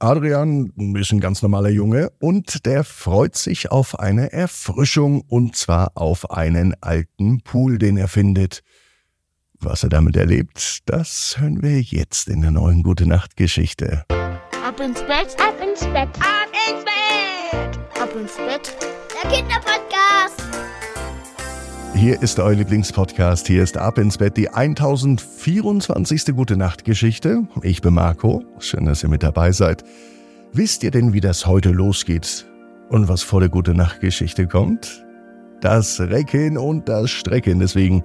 Adrian ist ein ganz normaler Junge und der freut sich auf eine Erfrischung und zwar auf einen alten Pool, den er findet. Was er damit erlebt, das hören wir jetzt in der neuen Gute Nacht Geschichte. Ab ins Bett, ab ins Bett, ab ins Bett, ab ins Bett. Der Kinderpodcast. Hier ist euer Lieblingspodcast. Hier ist Ab ins Bett die 1024. Gute Nacht Geschichte. Ich bin Marco. Schön, dass ihr mit dabei seid. Wisst ihr denn, wie das heute losgeht? Und was vor der Gute Nacht Geschichte kommt? Das Recken und das Strecken. Deswegen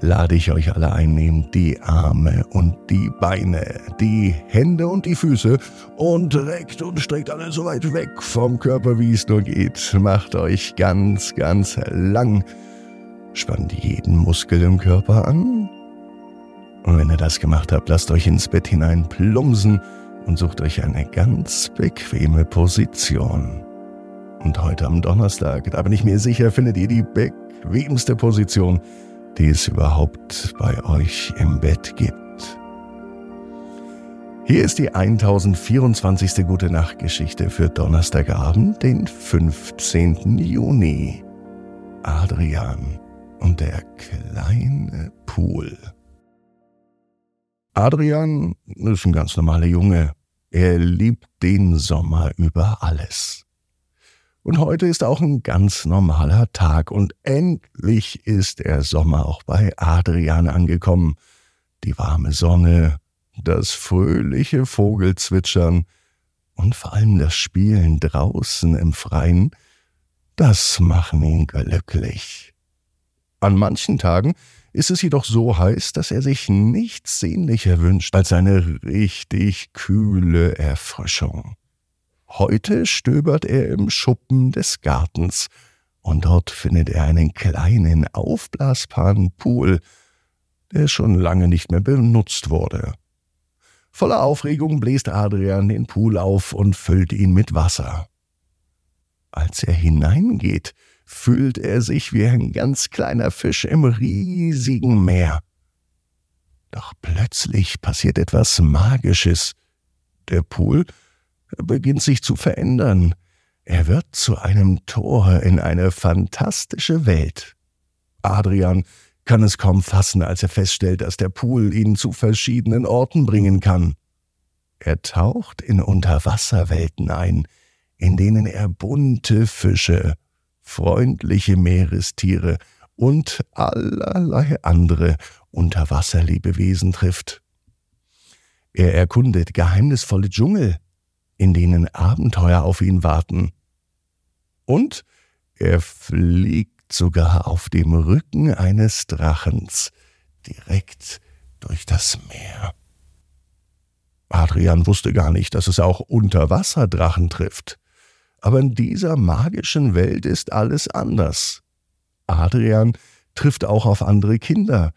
lade ich euch alle ein, nehmt die Arme und die Beine, die Hände und die Füße und reckt und streckt alle so weit weg vom Körper, wie es nur geht. Macht euch ganz, ganz lang Spannt jeden Muskel im Körper an. Und wenn ihr das gemacht habt, lasst euch ins Bett hinein plumsen und sucht euch eine ganz bequeme Position. Und heute am Donnerstag, da bin ich mir sicher, findet ihr die bequemste Position, die es überhaupt bei euch im Bett gibt. Hier ist die 1024. Gute Nacht Geschichte für Donnerstagabend, den 15. Juni. Adrian und der kleine Pool. Adrian ist ein ganz normaler Junge. Er liebt den Sommer über alles. Und heute ist auch ein ganz normaler Tag und endlich ist der Sommer auch bei Adrian angekommen. Die warme Sonne, das fröhliche Vogelzwitschern und vor allem das Spielen draußen im Freien, das machen ihn glücklich. An manchen Tagen ist es jedoch so heiß, dass er sich nichts sehnlicher wünscht als eine richtig kühle Erfrischung. Heute stöbert er im Schuppen des Gartens, und dort findet er einen kleinen aufblasbaren Pool, der schon lange nicht mehr benutzt wurde. Voller Aufregung bläst Adrian den Pool auf und füllt ihn mit Wasser. Als er hineingeht, fühlt er sich wie ein ganz kleiner Fisch im riesigen Meer. Doch plötzlich passiert etwas Magisches. Der Pool beginnt sich zu verändern. Er wird zu einem Tor in eine fantastische Welt. Adrian kann es kaum fassen, als er feststellt, dass der Pool ihn zu verschiedenen Orten bringen kann. Er taucht in Unterwasserwelten ein, in denen er bunte Fische, freundliche Meerestiere und allerlei andere Unterwasserlebewesen trifft. Er erkundet geheimnisvolle Dschungel, in denen Abenteuer auf ihn warten. Und er fliegt sogar auf dem Rücken eines Drachens direkt durch das Meer. Adrian wusste gar nicht, dass es auch Unterwasserdrachen trifft. Aber in dieser magischen Welt ist alles anders. Adrian trifft auch auf andere Kinder,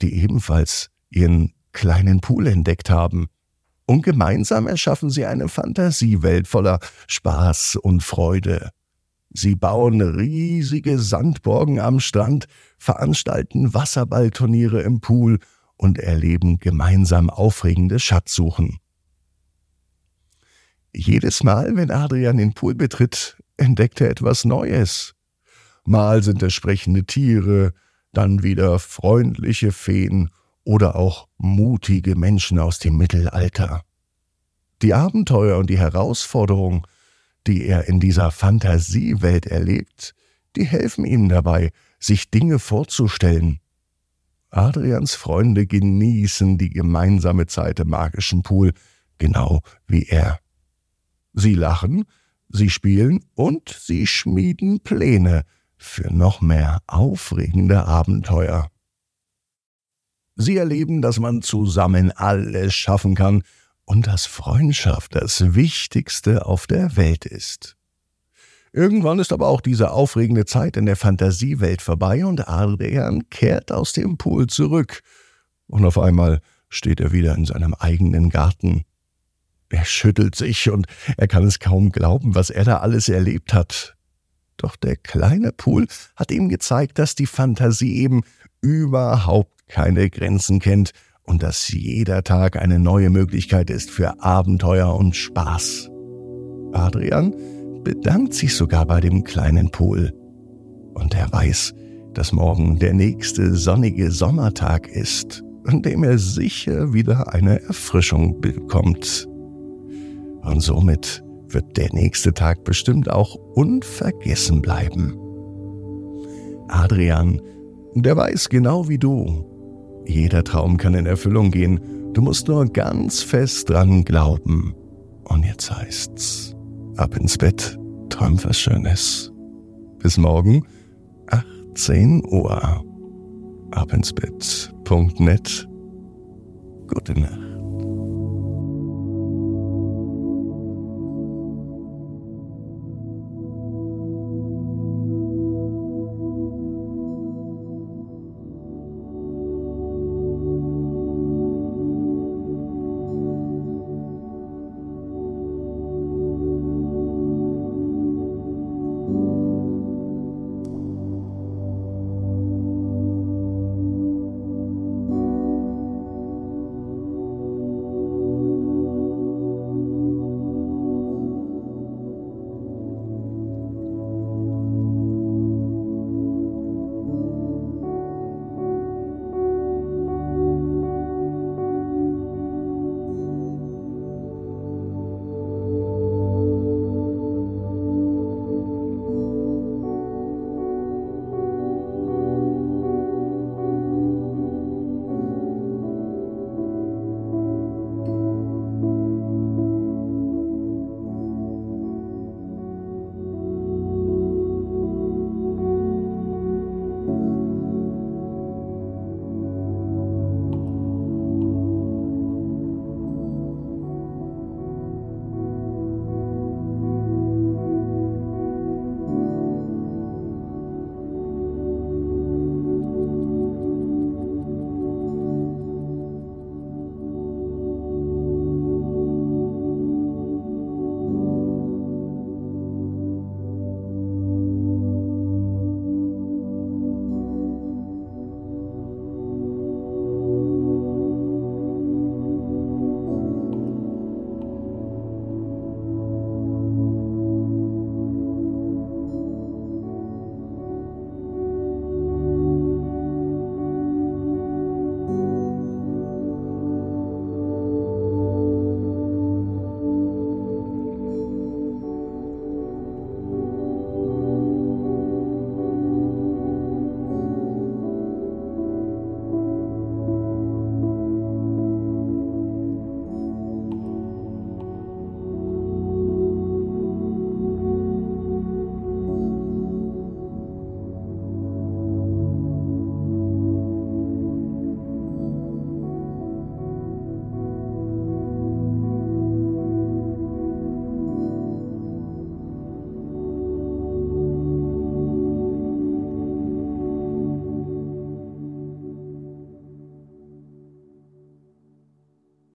die ebenfalls ihren kleinen Pool entdeckt haben. Und gemeinsam erschaffen sie eine Fantasiewelt voller Spaß und Freude. Sie bauen riesige Sandborgen am Strand, veranstalten Wasserballturniere im Pool und erleben gemeinsam aufregende Schatzsuchen. Jedes Mal, wenn Adrian den Pool betritt, entdeckt er etwas Neues. Mal sind es sprechende Tiere, dann wieder freundliche Feen oder auch mutige Menschen aus dem Mittelalter. Die Abenteuer und die Herausforderung, die er in dieser Fantasiewelt erlebt, die helfen ihm dabei, sich Dinge vorzustellen. Adrians Freunde genießen die gemeinsame Zeit im magischen Pool, genau wie er. Sie lachen, sie spielen und sie schmieden Pläne für noch mehr aufregende Abenteuer. Sie erleben, dass man zusammen alles schaffen kann und dass Freundschaft das Wichtigste auf der Welt ist. Irgendwann ist aber auch diese aufregende Zeit in der Fantasiewelt vorbei und Adrian kehrt aus dem Pool zurück. Und auf einmal steht er wieder in seinem eigenen Garten. Er schüttelt sich und er kann es kaum glauben, was er da alles erlebt hat. Doch der kleine Pool hat ihm gezeigt, dass die Fantasie eben überhaupt keine Grenzen kennt und dass jeder Tag eine neue Möglichkeit ist für Abenteuer und Spaß. Adrian bedankt sich sogar bei dem kleinen Pool. Und er weiß, dass morgen der nächste sonnige Sommertag ist, an dem er sicher wieder eine Erfrischung bekommt. Und somit wird der nächste Tag bestimmt auch unvergessen bleiben. Adrian, der weiß genau wie du. Jeder Traum kann in Erfüllung gehen. Du musst nur ganz fest dran glauben. Und jetzt heißt's, ab ins Bett, träum was Schönes. Bis morgen, 18 Uhr. Ab ins Bett.net. Gute Nacht.